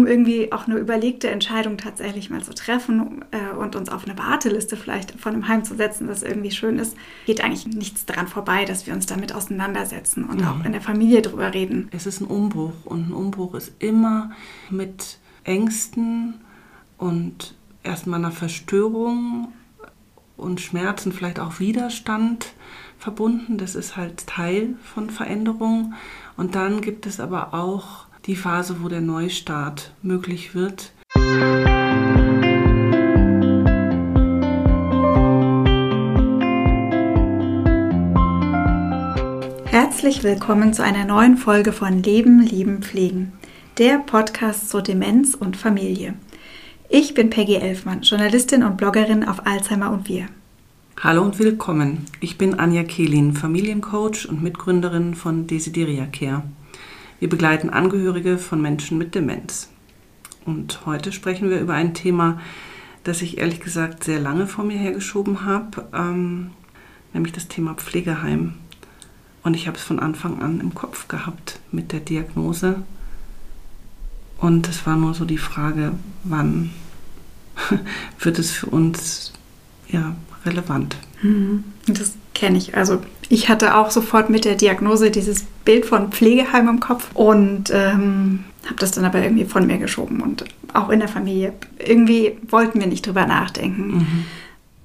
um irgendwie auch eine überlegte Entscheidung tatsächlich mal zu treffen äh, und uns auf eine Warteliste vielleicht von einem Heim zu setzen, das irgendwie schön ist, geht eigentlich nichts daran vorbei, dass wir uns damit auseinandersetzen und mhm. auch in der Familie drüber reden. Es ist ein Umbruch und ein Umbruch ist immer mit Ängsten und erstmal einer Verstörung und Schmerzen, vielleicht auch Widerstand verbunden. Das ist halt Teil von Veränderung. Und dann gibt es aber auch die Phase, wo der Neustart möglich wird. Herzlich willkommen zu einer neuen Folge von Leben, Lieben, Pflegen, der Podcast zur Demenz und Familie. Ich bin Peggy Elfmann, Journalistin und Bloggerin auf Alzheimer und Wir. Hallo und willkommen. Ich bin Anja Kehlin, Familiencoach und Mitgründerin von Desideria Care. Wir begleiten Angehörige von Menschen mit Demenz. Und heute sprechen wir über ein Thema, das ich ehrlich gesagt sehr lange vor mir hergeschoben habe, ähm, nämlich das Thema Pflegeheim. Und ich habe es von Anfang an im Kopf gehabt mit der Diagnose. Und es war nur so die Frage, wann wird es für uns ja, relevant. Mhm. Das kenne ich. Also ich hatte auch sofort mit der Diagnose dieses Bild von Pflegeheim im Kopf und ähm, habe das dann aber irgendwie von mir geschoben und auch in der Familie. Irgendwie wollten wir nicht drüber nachdenken. Mhm.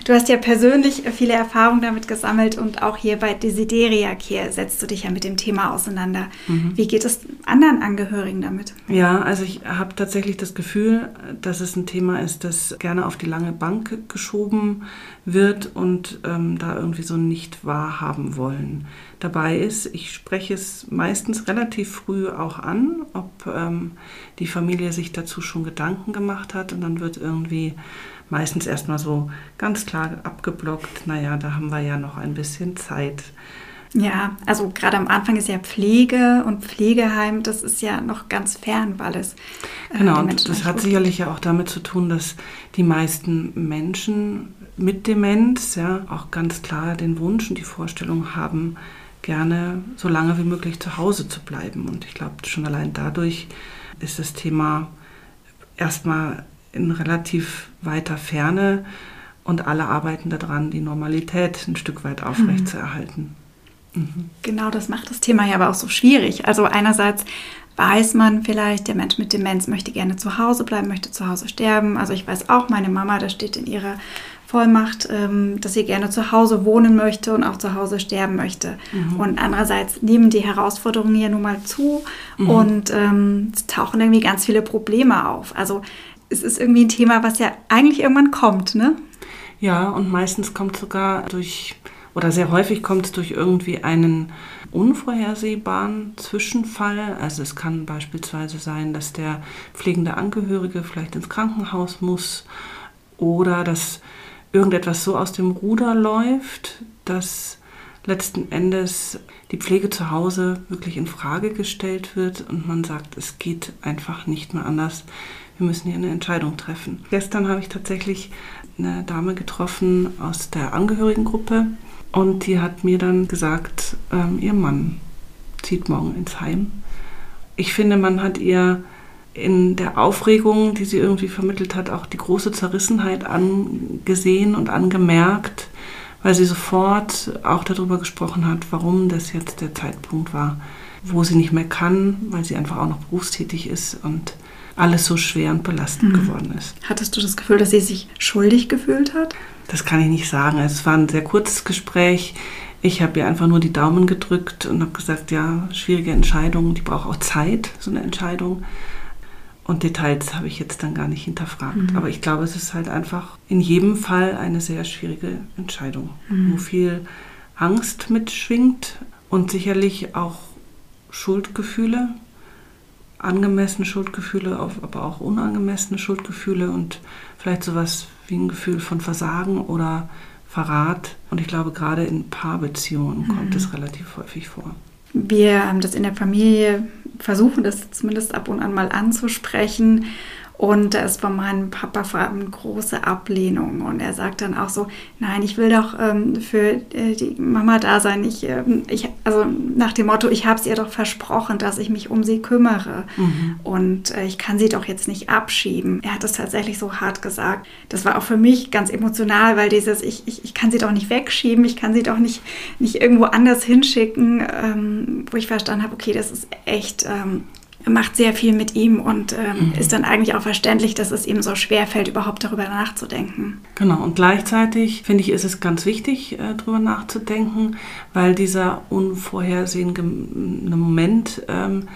Du hast ja persönlich viele Erfahrungen damit gesammelt und auch hier bei Desideria Care setzt du dich ja mit dem Thema auseinander. Mhm. Wie geht es anderen Angehörigen damit? Ja, also ich habe tatsächlich das Gefühl, dass es ein Thema ist, das gerne auf die lange Bank geschoben wird und ähm, da irgendwie so nicht wahrhaben wollen. Dabei ist, ich spreche es meistens relativ früh auch an, ob ähm, die Familie sich dazu schon Gedanken gemacht hat und dann wird irgendwie meistens erstmal so ganz klar abgeblockt, naja, da haben wir ja noch ein bisschen Zeit. Ja, also gerade am Anfang ist ja Pflege und Pflegeheim, das ist ja noch ganz fern, weil es. Äh, genau, und das hat sicherlich ja auch damit zu tun, dass die meisten Menschen mit Demenz ja auch ganz klar den Wunsch und die Vorstellung haben, gerne so lange wie möglich zu Hause zu bleiben. Und ich glaube, schon allein dadurch ist das Thema erstmal in relativ weiter Ferne und alle arbeiten daran, die Normalität ein Stück weit aufrechtzuerhalten. Mhm. Genau, das macht das Thema ja aber auch so schwierig. Also einerseits weiß man vielleicht, der Mensch mit Demenz möchte gerne zu Hause bleiben, möchte zu Hause sterben. Also ich weiß auch, meine Mama, das steht in ihrer Vollmacht, ähm, dass sie gerne zu Hause wohnen möchte und auch zu Hause sterben möchte. Mhm. Und andererseits nehmen die Herausforderungen ja nun mal zu mhm. und ähm, es tauchen irgendwie ganz viele Probleme auf. Also es ist irgendwie ein Thema, was ja eigentlich irgendwann kommt, ne? Ja, und meistens kommt sogar durch, oder sehr häufig kommt es durch irgendwie einen unvorhersehbaren Zwischenfall. Also es kann beispielsweise sein, dass der pflegende Angehörige vielleicht ins Krankenhaus muss oder dass irgendetwas so aus dem Ruder läuft, dass letzten Endes die Pflege zu Hause wirklich in Frage gestellt wird und man sagt, es geht einfach nicht mehr anders wir müssen hier eine Entscheidung treffen. Gestern habe ich tatsächlich eine Dame getroffen aus der Angehörigengruppe und die hat mir dann gesagt, ähm, ihr Mann zieht morgen ins Heim. Ich finde, man hat ihr in der Aufregung, die sie irgendwie vermittelt hat, auch die große Zerrissenheit angesehen und angemerkt, weil sie sofort auch darüber gesprochen hat, warum das jetzt der Zeitpunkt war, wo sie nicht mehr kann, weil sie einfach auch noch berufstätig ist und alles so schwer und belastend mhm. geworden ist. Hattest du das Gefühl, dass sie sich schuldig gefühlt hat? Das kann ich nicht sagen. Also es war ein sehr kurzes Gespräch. Ich habe ihr einfach nur die Daumen gedrückt und habe gesagt, ja, schwierige Entscheidung, die braucht auch Zeit, so eine Entscheidung. Und Details habe ich jetzt dann gar nicht hinterfragt. Mhm. Aber ich glaube, es ist halt einfach in jedem Fall eine sehr schwierige Entscheidung, mhm. wo viel Angst mitschwingt und sicherlich auch Schuldgefühle angemessene Schuldgefühle, aber auch unangemessene Schuldgefühle und vielleicht sowas wie ein Gefühl von Versagen oder Verrat. Und ich glaube, gerade in Paarbeziehungen kommt mhm. es relativ häufig vor. Wir haben das in der Familie, versuchen das zumindest ab und an mal anzusprechen. Und da ist von meinem Papa vor allem große Ablehnung. Und er sagt dann auch so, nein, ich will doch ähm, für äh, die Mama da sein. Ich, ähm, ich, also nach dem Motto, ich habe es ihr doch versprochen, dass ich mich um sie kümmere. Mhm. Und äh, ich kann sie doch jetzt nicht abschieben. Er hat es tatsächlich so hart gesagt. Das war auch für mich ganz emotional, weil dieses, ich, ich, ich kann sie doch nicht wegschieben, ich kann sie doch nicht, nicht irgendwo anders hinschicken, ähm, wo ich verstanden habe, okay, das ist echt ähm, macht sehr viel mit ihm und ähm, mhm. ist dann eigentlich auch verständlich, dass es ihm so schwer fällt, überhaupt darüber nachzudenken. Genau, und gleichzeitig finde ich, ist es ganz wichtig, äh, darüber nachzudenken, weil dieser unvorhersehene Moment ähm,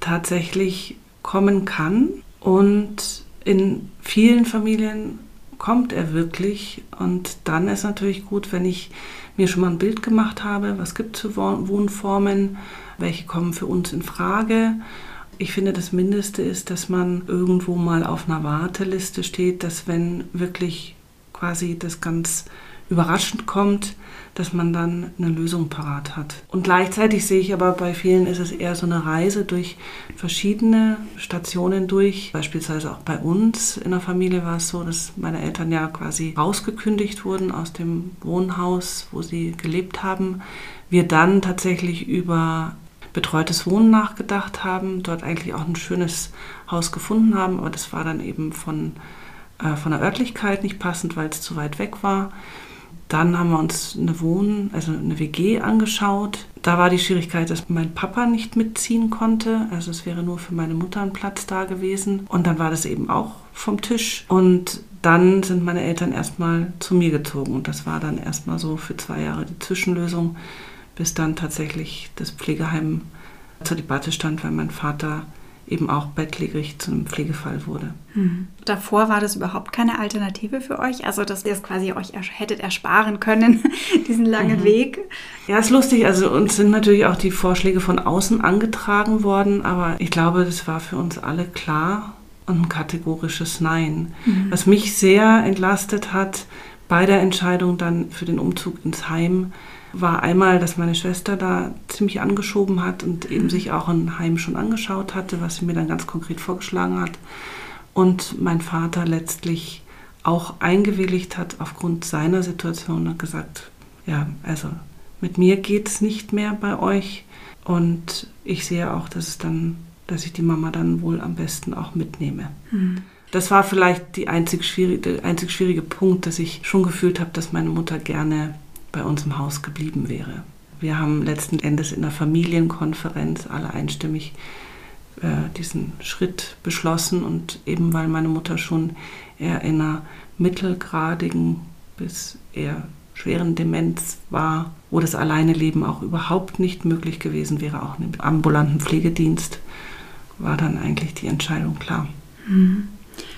tatsächlich kommen kann und in vielen Familien kommt er wirklich und dann ist natürlich gut, wenn ich mir schon mal ein Bild gemacht habe, was gibt es für Wohnformen, welche kommen für uns in Frage ich finde, das Mindeste ist, dass man irgendwo mal auf einer Warteliste steht, dass wenn wirklich quasi das ganz überraschend kommt, dass man dann eine Lösung parat hat. Und gleichzeitig sehe ich aber bei vielen ist es eher so eine Reise durch verschiedene Stationen durch. Beispielsweise auch bei uns in der Familie war es so, dass meine Eltern ja quasi rausgekündigt wurden aus dem Wohnhaus, wo sie gelebt haben. Wir dann tatsächlich über betreutes Wohnen nachgedacht haben, dort eigentlich auch ein schönes Haus gefunden haben, aber das war dann eben von, äh, von der Örtlichkeit nicht passend, weil es zu weit weg war. Dann haben wir uns eine Wohn-, also eine WG angeschaut. Da war die Schwierigkeit, dass mein Papa nicht mitziehen konnte. Also es wäre nur für meine Mutter ein Platz da gewesen. Und dann war das eben auch vom Tisch. Und dann sind meine Eltern erstmal zu mir gezogen. Und das war dann erstmal so für zwei Jahre die Zwischenlösung bis dann tatsächlich das Pflegeheim zur Debatte stand, weil mein Vater eben auch bettlägerig zu einem Pflegefall wurde. Mhm. Davor war das überhaupt keine Alternative für euch? Also, dass ihr es quasi euch hättet ersparen können, diesen langen mhm. Weg? Ja, ist lustig. Also, uns sind natürlich auch die Vorschläge von außen angetragen worden, aber ich glaube, das war für uns alle klar und ein kategorisches Nein. Mhm. Was mich sehr entlastet hat bei der Entscheidung dann für den Umzug ins Heim, war einmal, dass meine Schwester da ziemlich angeschoben hat und eben sich auch ein Heim schon angeschaut hatte, was sie mir dann ganz konkret vorgeschlagen hat. Und mein Vater letztlich auch eingewilligt hat aufgrund seiner Situation und gesagt, ja, also mit mir geht es nicht mehr bei euch und ich sehe auch, dass es dann, dass ich die Mama dann wohl am besten auch mitnehme. Mhm. Das war vielleicht einzig schwierige, der einzig schwierige Punkt, dass ich schon gefühlt habe, dass meine Mutter gerne bei uns im Haus geblieben wäre. Wir haben letzten Endes in der Familienkonferenz alle einstimmig äh, diesen Schritt beschlossen und eben weil meine Mutter schon eher in einer mittelgradigen bis eher schweren Demenz war, wo das Alleineleben auch überhaupt nicht möglich gewesen wäre, auch im ambulanten Pflegedienst, war dann eigentlich die Entscheidung klar. Mhm.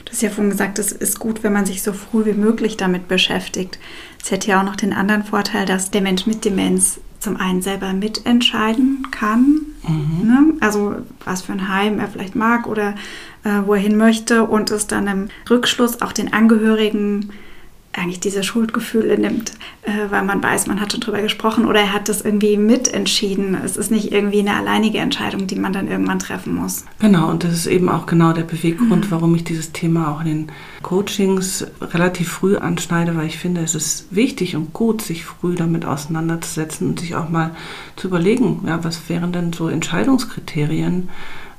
Du hast ja vorhin gesagt, es ist gut, wenn man sich so früh wie möglich damit beschäftigt. Es hätte ja auch noch den anderen Vorteil, dass der Mensch mit Demenz zum einen selber mitentscheiden kann, mhm. ne? also was für ein Heim er vielleicht mag oder äh, wo er hin möchte und es dann im Rückschluss auch den Angehörigen eigentlich diese Schuldgefühle nimmt, äh, weil man weiß, man hat schon drüber gesprochen oder er hat das irgendwie mitentschieden. Es ist nicht irgendwie eine alleinige Entscheidung, die man dann irgendwann treffen muss. Genau, und das ist eben auch genau der Beweggrund, mhm. warum ich dieses Thema auch in den Coachings relativ früh anschneide, weil ich finde, es ist wichtig und gut, sich früh damit auseinanderzusetzen und sich auch mal zu überlegen, ja, was wären denn so Entscheidungskriterien,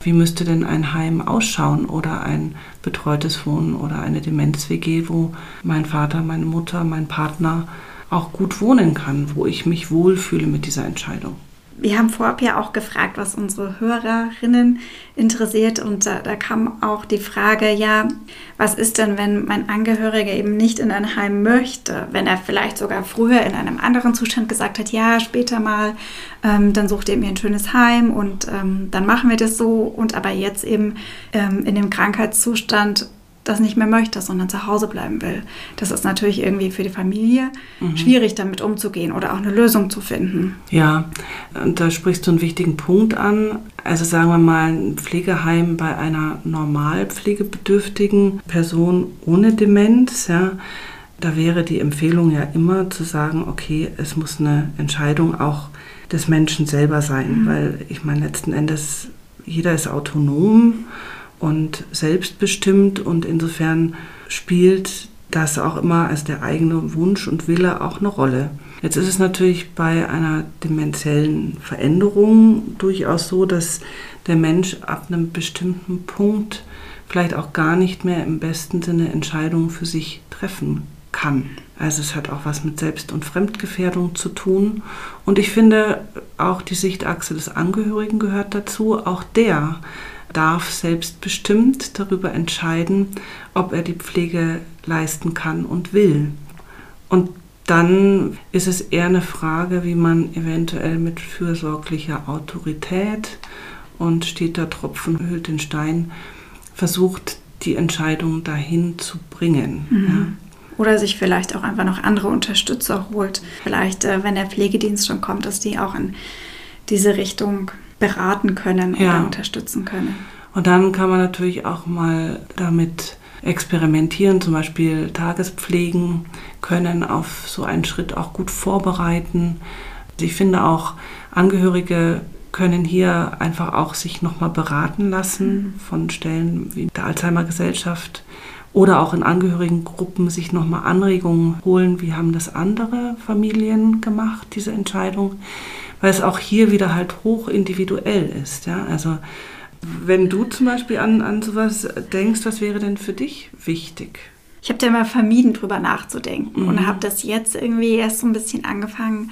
wie müsste denn ein Heim ausschauen oder ein betreutes Wohnen oder eine Demenz-WG, wo mein Vater, meine Mutter, mein Partner auch gut wohnen kann, wo ich mich wohlfühle mit dieser Entscheidung wir haben vorab ja auch gefragt, was unsere Hörerinnen interessiert. Und da, da, kam auch die Frage, ja, was ist denn, wenn mein Angehöriger eben nicht in ein Heim möchte, wenn er vielleicht sogar früher in einem anderen Zustand gesagt hat, ja, später mal, ähm, dann sucht er mir ein schönes Heim und ähm, dann machen wir das so. Und aber jetzt eben ähm, in dem Krankheitszustand das nicht mehr möchte, sondern zu Hause bleiben will. Das ist natürlich irgendwie für die Familie mhm. schwierig, damit umzugehen oder auch eine Lösung zu finden. Ja, und da sprichst du einen wichtigen Punkt an. Also sagen wir mal, ein Pflegeheim bei einer normal pflegebedürftigen Person ohne Demenz, ja, da wäre die Empfehlung ja immer zu sagen, okay, es muss eine Entscheidung auch des Menschen selber sein, mhm. weil ich meine, letzten Endes, jeder ist autonom und selbstbestimmt und insofern spielt das auch immer als der eigene Wunsch und Wille auch eine Rolle. Jetzt ist es natürlich bei einer dementiellen Veränderung durchaus so, dass der Mensch ab einem bestimmten Punkt vielleicht auch gar nicht mehr im besten Sinne Entscheidungen für sich treffen kann. Also es hat auch was mit Selbst- und Fremdgefährdung zu tun. Und ich finde, auch die Sichtachse des Angehörigen gehört dazu. Auch der darf selbstbestimmt darüber entscheiden, ob er die Pflege leisten kann und will. Und dann ist es eher eine Frage, wie man eventuell mit fürsorglicher Autorität und steht der Tropfen hüllt den Stein, versucht, die Entscheidung dahin zu bringen. Mhm. Ja. Oder sich vielleicht auch einfach noch andere Unterstützer holt. Vielleicht, äh, wenn der Pflegedienst schon kommt, dass die auch in diese Richtung beraten können oder ja. unterstützen können. Und dann kann man natürlich auch mal damit experimentieren, zum Beispiel Tagespflegen können auf so einen Schritt auch gut vorbereiten. Ich finde auch, Angehörige können hier einfach auch sich nochmal beraten lassen von Stellen wie der Alzheimer Gesellschaft oder auch in Angehörigengruppen sich nochmal Anregungen holen, wie haben das andere Familien gemacht, diese Entscheidung, weil es auch hier wieder halt hoch individuell ist. Ja? Also wenn du zum Beispiel an, an sowas denkst, was wäre denn für dich wichtig? Ich habe da immer vermieden, drüber nachzudenken mhm. und habe das jetzt irgendwie erst so ein bisschen angefangen,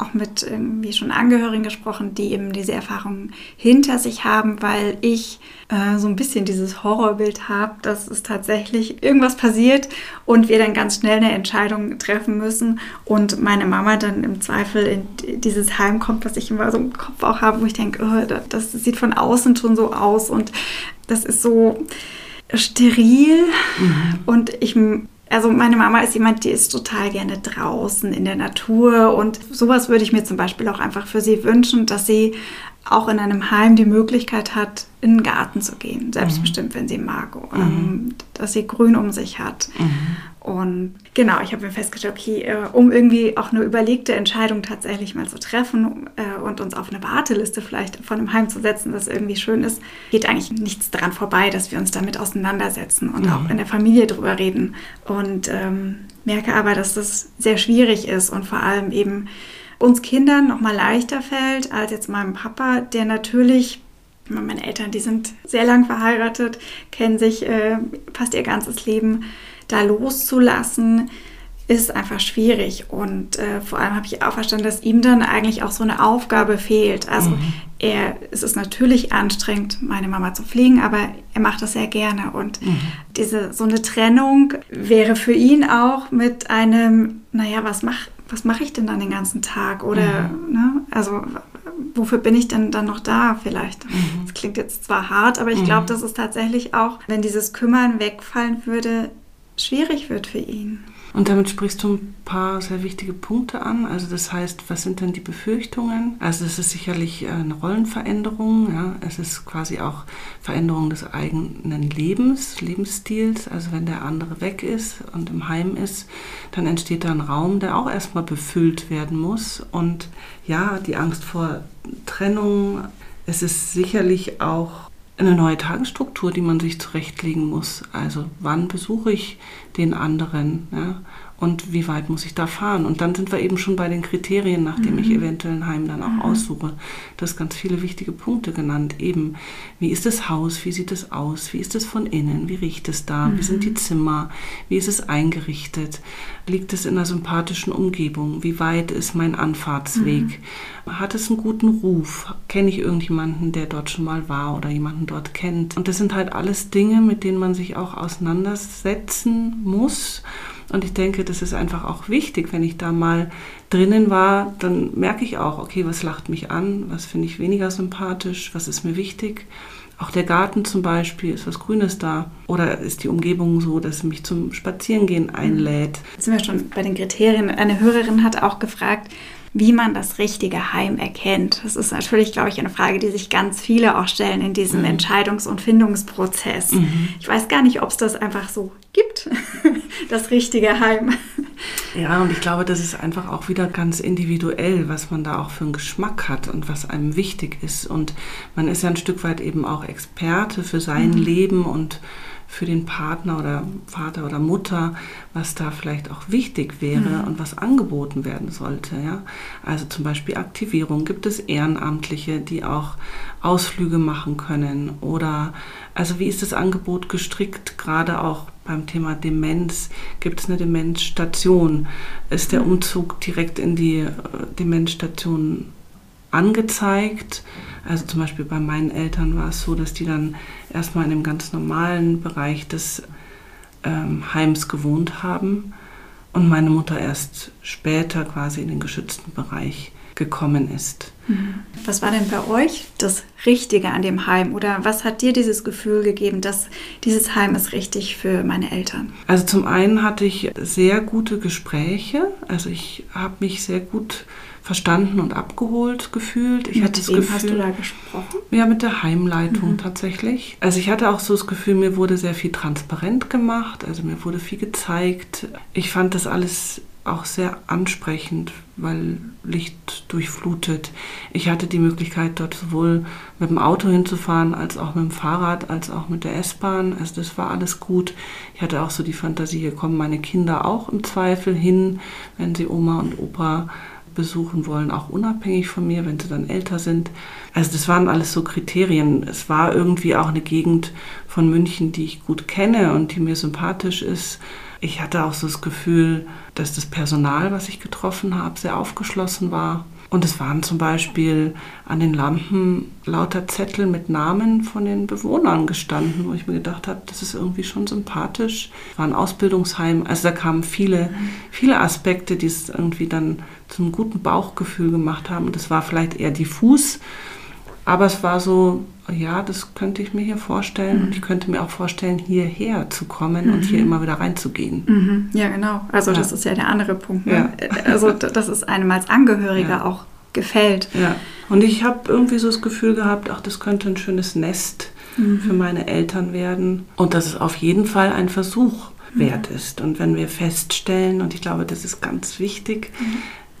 auch mit irgendwie schon Angehörigen gesprochen, die eben diese Erfahrungen hinter sich haben, weil ich äh, so ein bisschen dieses Horrorbild habe, dass es tatsächlich irgendwas passiert und wir dann ganz schnell eine Entscheidung treffen müssen und meine Mama dann im Zweifel in dieses Heim kommt, was ich immer so im Kopf auch habe, wo ich denke, oh, das sieht von außen schon so aus und das ist so steril mhm. und ich also meine Mama ist jemand, die ist total gerne draußen in der Natur und sowas würde ich mir zum Beispiel auch einfach für sie wünschen, dass sie auch in einem Heim die Möglichkeit hat, in den Garten zu gehen, selbstbestimmt, mhm. wenn sie mag, mhm. dass sie Grün um sich hat. Mhm. Und genau, ich habe mir festgestellt, okay, äh, um irgendwie auch eine überlegte Entscheidung tatsächlich mal zu treffen äh, und uns auf eine Warteliste vielleicht von einem Heim zu setzen, das irgendwie schön ist, geht eigentlich nichts daran vorbei, dass wir uns damit auseinandersetzen und mhm. auch in der Familie drüber reden. Und ähm, merke aber, dass das sehr schwierig ist und vor allem eben uns Kindern noch mal leichter fällt als jetzt meinem Papa, der natürlich meine Eltern, die sind sehr lang verheiratet, kennen sich äh, fast ihr ganzes Leben. Da loszulassen, ist einfach schwierig. Und äh, vor allem habe ich auch verstanden, dass ihm dann eigentlich auch so eine Aufgabe fehlt. Also mhm. er, es ist natürlich anstrengend, meine Mama zu pflegen, aber er macht das sehr gerne. Und mhm. diese so eine Trennung wäre für ihn auch mit einem, naja, was mache was mache ich denn dann den ganzen Tag? Oder, mhm. ne, also wofür bin ich denn dann noch da vielleicht? Mhm. Das klingt jetzt zwar hart, aber ich glaube, mhm. dass es tatsächlich auch, wenn dieses Kümmern wegfallen würde, schwierig wird für ihn. Und damit sprichst du ein paar sehr wichtige Punkte an. Also das heißt, was sind denn die Befürchtungen? Also es ist sicherlich äh, eine Rollenveränderung. Ja? Es ist quasi auch Veränderung des eigenen Lebens, Lebensstils. Also wenn der andere weg ist und im Heim ist, dann entsteht da ein Raum, der auch erstmal befüllt werden muss. Und ja, die Angst vor Trennung. Es ist sicherlich auch eine neue Tagesstruktur, die man sich zurechtlegen muss. Also wann besuche ich den anderen? Ja? Und wie weit muss ich da fahren. Und dann sind wir eben schon bei den Kriterien, nachdem mhm. ich eventuell ein Heim dann auch mhm. aussuche. Du hast ganz viele wichtige Punkte genannt. Eben, wie ist das Haus, wie sieht es aus, wie ist es von innen, wie riecht es da, mhm. wie sind die mhm. Zimmer, wie ist es eingerichtet, liegt es in einer sympathischen Umgebung, wie weit ist mein Anfahrtsweg, mhm. hat es einen guten Ruf, kenne ich irgendjemanden, der dort schon mal war oder jemanden dort kennt. Und das sind halt alles Dinge, mit denen man sich auch auseinandersetzen muss und ich denke, das ist einfach auch wichtig, wenn ich da mal drinnen war, dann merke ich auch, okay, was lacht mich an, was finde ich weniger sympathisch, was ist mir wichtig. Auch der Garten zum Beispiel, ist was Grünes da? Oder ist die Umgebung so, dass sie mich zum Spazierengehen einlädt? Jetzt sind wir schon bei den Kriterien. Eine Hörerin hat auch gefragt, wie man das richtige Heim erkennt. Das ist natürlich, glaube ich, eine Frage, die sich ganz viele auch stellen in diesem mhm. Entscheidungs- und Findungsprozess. Mhm. Ich weiß gar nicht, ob es das einfach so gibt, das richtige Heim. Ja, und ich glaube, das ist einfach auch wieder ganz individuell, was man da auch für einen Geschmack hat und was einem wichtig ist. Und man ist ja ein Stück weit eben auch Experte für sein mhm. Leben und für den Partner oder Vater oder Mutter, was da vielleicht auch wichtig wäre mhm. und was angeboten werden sollte. Ja? Also zum Beispiel Aktivierung. Gibt es Ehrenamtliche, die auch Ausflüge machen können? Oder also wie ist das Angebot gestrickt, gerade auch beim Thema Demenz? Gibt es eine Demenzstation? Ist der mhm. Umzug direkt in die äh, Demenzstation angezeigt? Also zum Beispiel bei meinen Eltern war es so, dass die dann erstmal in dem ganz normalen Bereich des ähm, Heims gewohnt haben und meine Mutter erst später quasi in den geschützten Bereich gekommen ist. Mhm. Was war denn bei euch das Richtige an dem Heim oder was hat dir dieses Gefühl gegeben, dass dieses Heim ist richtig für meine Eltern? Also zum einen hatte ich sehr gute Gespräche, also ich habe mich sehr gut verstanden und abgeholt gefühlt. Ich mit hatte das wem Gefühl, hast du da gesprochen? Ja, mit der Heimleitung mhm. tatsächlich. Also ich hatte auch so das Gefühl, mir wurde sehr viel transparent gemacht, also mir wurde viel gezeigt. Ich fand das alles auch sehr ansprechend, weil Licht durchflutet. Ich hatte die Möglichkeit, dort sowohl mit dem Auto hinzufahren, als auch mit dem Fahrrad, als auch mit der S-Bahn. Also das war alles gut. Ich hatte auch so die Fantasie, hier kommen meine Kinder auch im Zweifel hin, wenn sie Oma und Opa besuchen wollen, auch unabhängig von mir, wenn sie dann älter sind. Also das waren alles so Kriterien. Es war irgendwie auch eine Gegend von München, die ich gut kenne und die mir sympathisch ist. Ich hatte auch so das Gefühl, dass das Personal, was ich getroffen habe, sehr aufgeschlossen war. Und es waren zum Beispiel an den Lampen lauter Zettel mit Namen von den Bewohnern gestanden, wo ich mir gedacht habe, das ist irgendwie schon sympathisch. Es war ein Ausbildungsheim, also da kamen viele, viele Aspekte, die es irgendwie dann zum guten Bauchgefühl gemacht haben. Das war vielleicht eher diffus, aber es war so, ja, das könnte ich mir hier vorstellen. Mhm. Und ich könnte mir auch vorstellen, hierher zu kommen mhm. und hier mhm. immer wieder reinzugehen. Mhm. Ja, genau. Also ja. das ist ja der andere Punkt. Ne? Ja. Also dass es einem als Angehöriger ja. auch gefällt. Ja. Und ich habe irgendwie so das Gefühl gehabt, ach, das könnte ein schönes Nest mhm. für meine Eltern werden. Und dass es auf jeden Fall ein Versuch mhm. wert ist. Und wenn wir feststellen, und ich glaube, das ist ganz wichtig,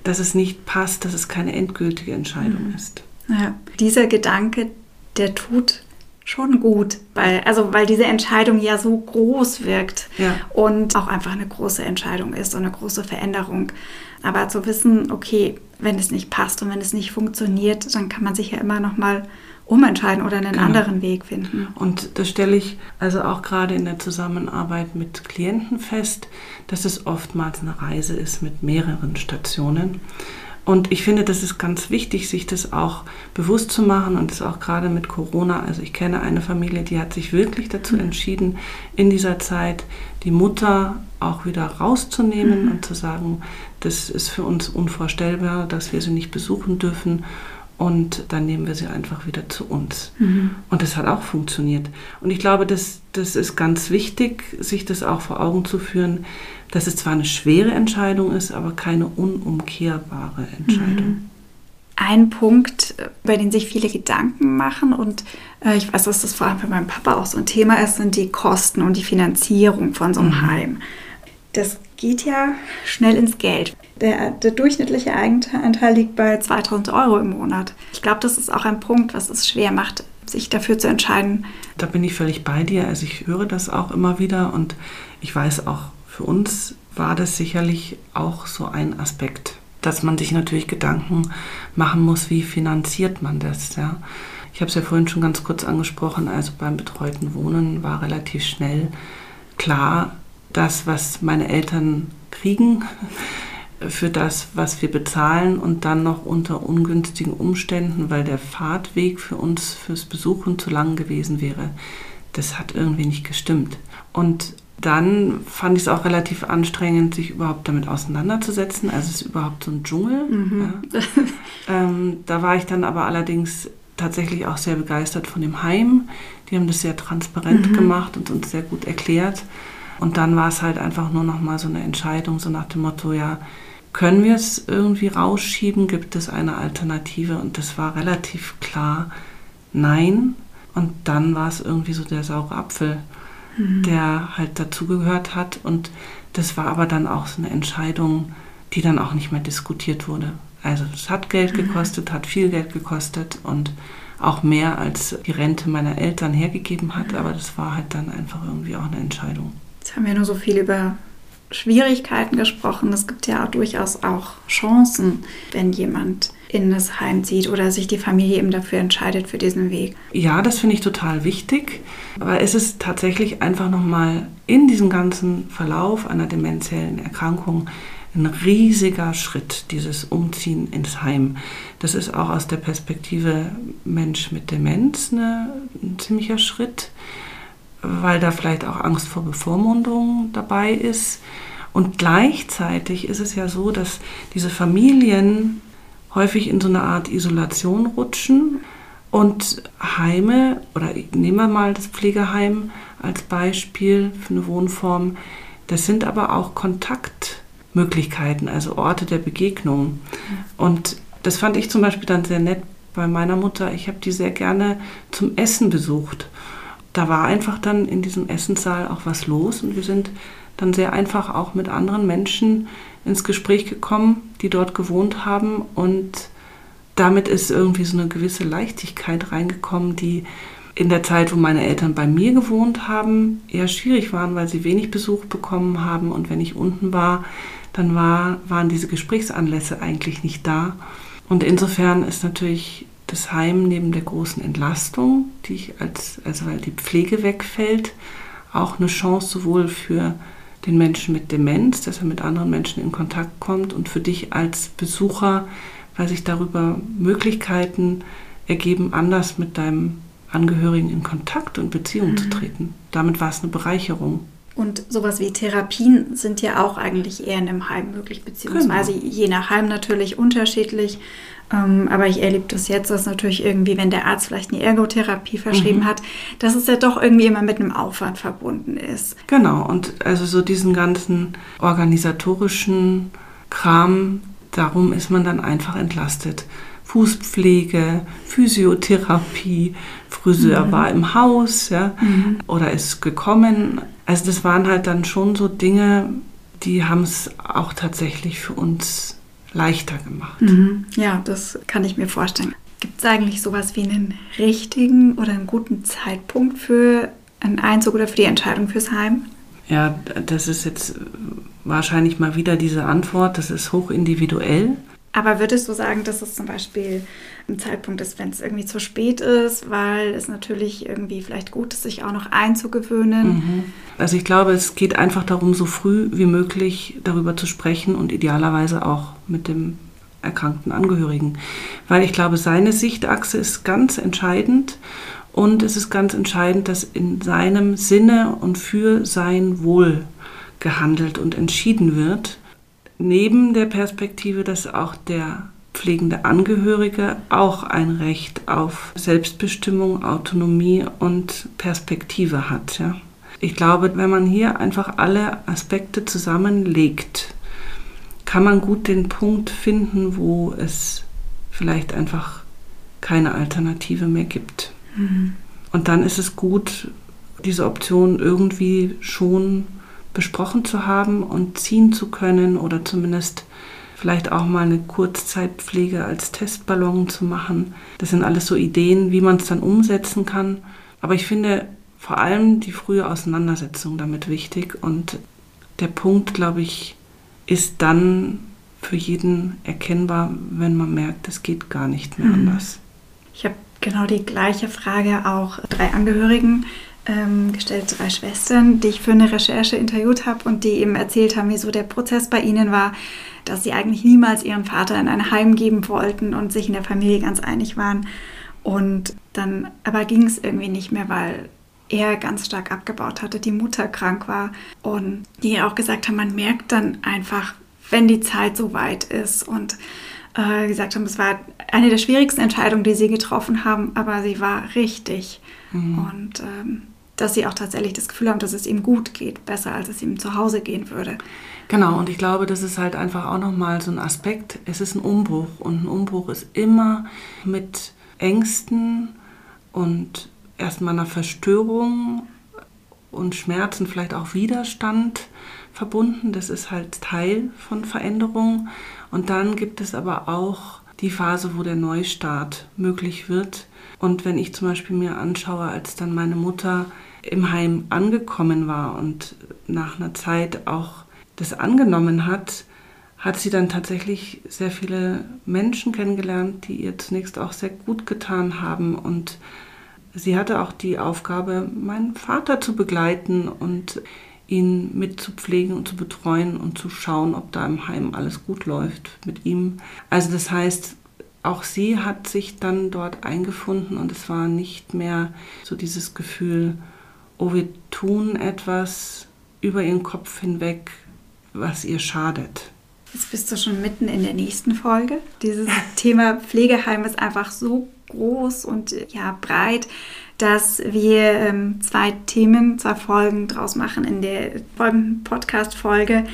dass es nicht passt, dass es keine endgültige Entscheidung ist. Ja, dieser Gedanke, der tut schon gut, weil, also, weil diese Entscheidung ja so groß wirkt ja. und auch einfach eine große Entscheidung ist und eine große Veränderung. Aber zu wissen, okay, wenn es nicht passt und wenn es nicht funktioniert, dann kann man sich ja immer noch mal umentscheiden oder einen genau. anderen Weg finden. Und das stelle ich also auch gerade in der Zusammenarbeit mit Klienten fest, dass es oftmals eine Reise ist mit mehreren Stationen. Und ich finde, das ist ganz wichtig, sich das auch bewusst zu machen und das auch gerade mit Corona. Also ich kenne eine Familie, die hat sich wirklich dazu mhm. entschieden, in dieser Zeit die Mutter auch wieder rauszunehmen mhm. und zu sagen, das ist für uns unvorstellbar, dass wir sie nicht besuchen dürfen und dann nehmen wir sie einfach wieder zu uns. Mhm. Und das hat auch funktioniert. Und ich glaube, das, das ist ganz wichtig, sich das auch vor Augen zu führen, dass es zwar eine schwere Entscheidung ist, aber keine unumkehrbare Entscheidung. Mhm. Ein Punkt, bei dem sich viele Gedanken machen und äh, ich weiß, dass das vor allem für meinen Papa auch so ein Thema ist, sind die Kosten und die Finanzierung von so einem mhm. Heim. Das geht ja schnell ins Geld. Der, der durchschnittliche Eigenanteil liegt bei 2000 Euro im Monat. Ich glaube, das ist auch ein Punkt, was es schwer macht, sich dafür zu entscheiden. Da bin ich völlig bei dir. Also ich höre das auch immer wieder und ich weiß auch, für uns war das sicherlich auch so ein Aspekt, dass man sich natürlich Gedanken machen muss, wie finanziert man das. Ja? Ich habe es ja vorhin schon ganz kurz angesprochen, also beim betreuten Wohnen war relativ schnell klar, das, was meine Eltern kriegen, für das, was wir bezahlen und dann noch unter ungünstigen Umständen, weil der Fahrtweg für uns fürs Besuchen zu lang gewesen wäre. Das hat irgendwie nicht gestimmt. Und dann fand ich es auch relativ anstrengend, sich überhaupt damit auseinanderzusetzen. Also es ist überhaupt so ein Dschungel. Mhm. Ja. ähm, da war ich dann aber allerdings tatsächlich auch sehr begeistert von dem Heim. Die haben das sehr transparent mhm. gemacht und uns sehr gut erklärt. Und dann war es halt einfach nur noch mal so eine Entscheidung, so nach dem Motto, ja, können wir es irgendwie rausschieben? Gibt es eine Alternative? Und das war relativ klar, nein. Und dann war es irgendwie so der saure Apfel. mhm. der halt dazugehört hat. Und das war aber dann auch so eine Entscheidung, die dann auch nicht mehr diskutiert wurde. Also es hat Geld mhm. gekostet, hat viel Geld gekostet und auch mehr als die Rente meiner Eltern hergegeben hat, mhm. aber das war halt dann einfach irgendwie auch eine Entscheidung. Jetzt haben wir nur so viel über Schwierigkeiten gesprochen. Es gibt ja auch durchaus auch Chancen, wenn jemand in das Heim zieht oder sich die Familie eben dafür entscheidet für diesen Weg. Ja, das finde ich total wichtig. Aber es ist tatsächlich einfach nochmal in diesem ganzen Verlauf einer demenziellen Erkrankung ein riesiger Schritt, dieses Umziehen ins Heim. Das ist auch aus der Perspektive Mensch mit Demenz eine, ein ziemlicher Schritt, weil da vielleicht auch Angst vor Bevormundung dabei ist. Und gleichzeitig ist es ja so, dass diese Familien häufig in so eine Art Isolation rutschen und Heime, oder ich nehme mal das Pflegeheim als Beispiel für eine Wohnform, das sind aber auch Kontaktmöglichkeiten, also Orte der Begegnung. Und das fand ich zum Beispiel dann sehr nett bei meiner Mutter. Ich habe die sehr gerne zum Essen besucht. Da war einfach dann in diesem Essenssaal auch was los und wir sind dann sehr einfach auch mit anderen Menschen ins Gespräch gekommen, die dort gewohnt haben. Und damit ist irgendwie so eine gewisse Leichtigkeit reingekommen, die in der Zeit, wo meine Eltern bei mir gewohnt haben, eher schwierig waren, weil sie wenig Besuch bekommen haben. Und wenn ich unten war, dann war, waren diese Gesprächsanlässe eigentlich nicht da. Und insofern ist natürlich das Heim neben der großen Entlastung, die ich als, also weil die Pflege wegfällt, auch eine Chance sowohl für den Menschen mit Demenz, dass er mit anderen Menschen in Kontakt kommt und für dich als Besucher, weil sich darüber Möglichkeiten ergeben, anders mit deinem Angehörigen in Kontakt und Beziehung mhm. zu treten. Damit war es eine Bereicherung. Und sowas wie Therapien sind ja auch eigentlich eher in einem Heim möglich, beziehungsweise genau. je nach Heim natürlich unterschiedlich. Ähm, aber ich erlebe das jetzt, dass natürlich irgendwie, wenn der Arzt vielleicht eine Ergotherapie verschrieben mhm. hat, dass es ja doch irgendwie immer mit einem Aufwand verbunden ist. Genau, und also so diesen ganzen organisatorischen Kram, darum ist man dann einfach entlastet. Fußpflege, Physiotherapie, Friseur mhm. war im Haus ja, mhm. oder ist gekommen. Also das waren halt dann schon so Dinge, die haben es auch tatsächlich für uns leichter gemacht. Mhm. Ja, das kann ich mir vorstellen. Gibt es eigentlich sowas wie einen richtigen oder einen guten Zeitpunkt für einen Einzug oder für die Entscheidung fürs Heim? Ja, das ist jetzt wahrscheinlich mal wieder diese Antwort. Das ist hochindividuell. Aber würdest du sagen, dass es zum Beispiel ein Zeitpunkt ist, wenn es irgendwie zu spät ist, weil es natürlich irgendwie vielleicht gut ist, sich auch noch einzugewöhnen? Mhm. Also ich glaube, es geht einfach darum, so früh wie möglich darüber zu sprechen und idealerweise auch mit dem erkrankten Angehörigen. Weil ich glaube, seine Sichtachse ist ganz entscheidend und es ist ganz entscheidend, dass in seinem Sinne und für sein Wohl gehandelt und entschieden wird neben der Perspektive, dass auch der pflegende Angehörige auch ein Recht auf Selbstbestimmung, Autonomie und Perspektive hat. Ja. Ich glaube, wenn man hier einfach alle Aspekte zusammenlegt, kann man gut den Punkt finden, wo es vielleicht einfach keine Alternative mehr gibt. Mhm. Und dann ist es gut, diese Option irgendwie schon besprochen zu haben und ziehen zu können oder zumindest vielleicht auch mal eine Kurzzeitpflege als Testballon zu machen. Das sind alles so Ideen, wie man es dann umsetzen kann. Aber ich finde vor allem die frühe Auseinandersetzung damit wichtig und der Punkt, glaube ich, ist dann für jeden erkennbar, wenn man merkt, es geht gar nicht mehr mhm. anders. Ich habe genau die gleiche Frage auch drei Angehörigen ähm, gestellt, drei Schwestern, die ich für eine Recherche interviewt habe und die eben erzählt haben, wie so der Prozess bei ihnen war, dass sie eigentlich niemals ihren Vater in ein Heim geben wollten und sich in der Familie ganz einig waren. Und dann aber ging es irgendwie nicht mehr, weil er ganz stark abgebaut hatte, die Mutter krank war und die auch gesagt haben, man merkt dann einfach, wenn die Zeit so weit ist und äh, gesagt haben, es war eine der schwierigsten Entscheidungen, die sie getroffen haben, aber sie war richtig. Mhm. Und ähm, dass sie auch tatsächlich das Gefühl haben, dass es ihm gut geht, besser als es ihm zu Hause gehen würde. Genau, und ich glaube, das ist halt einfach auch nochmal so ein Aspekt. Es ist ein Umbruch und ein Umbruch ist immer mit Ängsten und erstmal einer Verstörung und Schmerzen, vielleicht auch Widerstand verbunden. Das ist halt Teil von Veränderung. Und dann gibt es aber auch die Phase, wo der Neustart möglich wird. Und wenn ich zum Beispiel mir anschaue, als dann meine Mutter im Heim angekommen war und nach einer Zeit auch das angenommen hat, hat sie dann tatsächlich sehr viele Menschen kennengelernt, die ihr zunächst auch sehr gut getan haben. Und sie hatte auch die Aufgabe, meinen Vater zu begleiten und ihn mitzupflegen und zu betreuen und zu schauen, ob da im Heim alles gut läuft mit ihm. Also das heißt, auch sie hat sich dann dort eingefunden und es war nicht mehr so dieses Gefühl, oh, wir tun etwas über ihren Kopf hinweg, was ihr schadet. Jetzt bist du schon mitten in der nächsten Folge. Dieses Thema Pflegeheim ist einfach so groß und ja breit, dass wir ähm, zwei Themen, zwei Folgen draus machen. In der folgenden Podcast-Folge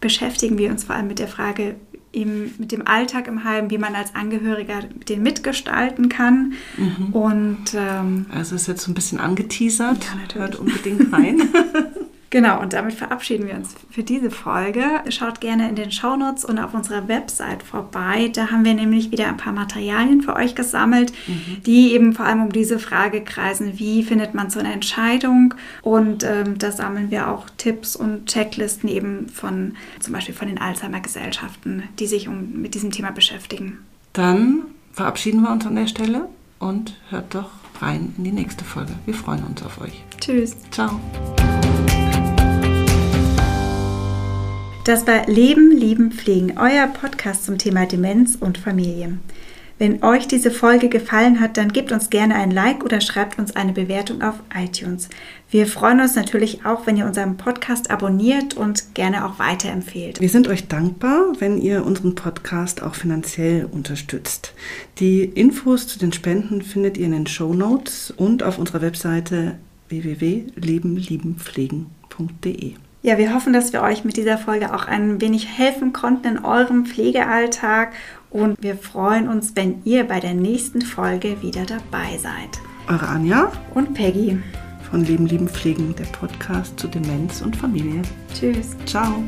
beschäftigen wir uns vor allem mit der Frage, eben mit dem Alltag im Heim, wie man als Angehöriger den mitgestalten kann. Mhm. Und ähm, also ist jetzt so ein bisschen angeteasert. Ja, natürlich. Hört unbedingt rein. Genau, und damit verabschieden wir uns für diese Folge. Schaut gerne in den Shownotes und auf unserer Website vorbei. Da haben wir nämlich wieder ein paar Materialien für euch gesammelt, Mhm. die eben vor allem um diese Frage kreisen, wie findet man so eine Entscheidung? Und ähm, da sammeln wir auch Tipps und Checklisten eben von zum Beispiel von den Alzheimer-Gesellschaften, die sich um, mit diesem Thema beschäftigen. Dann verabschieden wir uns an der Stelle und hört doch rein in die nächste Folge. Wir freuen uns auf euch. Tschüss. Ciao. Das war Leben, Lieben, Pflegen, euer Podcast zum Thema Demenz und Familie. Wenn euch diese Folge gefallen hat, dann gebt uns gerne ein Like oder schreibt uns eine Bewertung auf iTunes. Wir freuen uns natürlich auch, wenn ihr unseren Podcast abonniert und gerne auch weiterempfehlt. Wir sind euch dankbar, wenn ihr unseren Podcast auch finanziell unterstützt. Die Infos zu den Spenden findet ihr in den Show Notes und auf unserer Webseite www.lebenliebenpflegen.de. Ja, wir hoffen, dass wir euch mit dieser Folge auch ein wenig helfen konnten in eurem Pflegealltag und wir freuen uns, wenn ihr bei der nächsten Folge wieder dabei seid. Eure Anja Und Peggy. von Leben, Lieben, Pflegen, der Podcast zu Demenz und Familie. Tschüss. Ciao.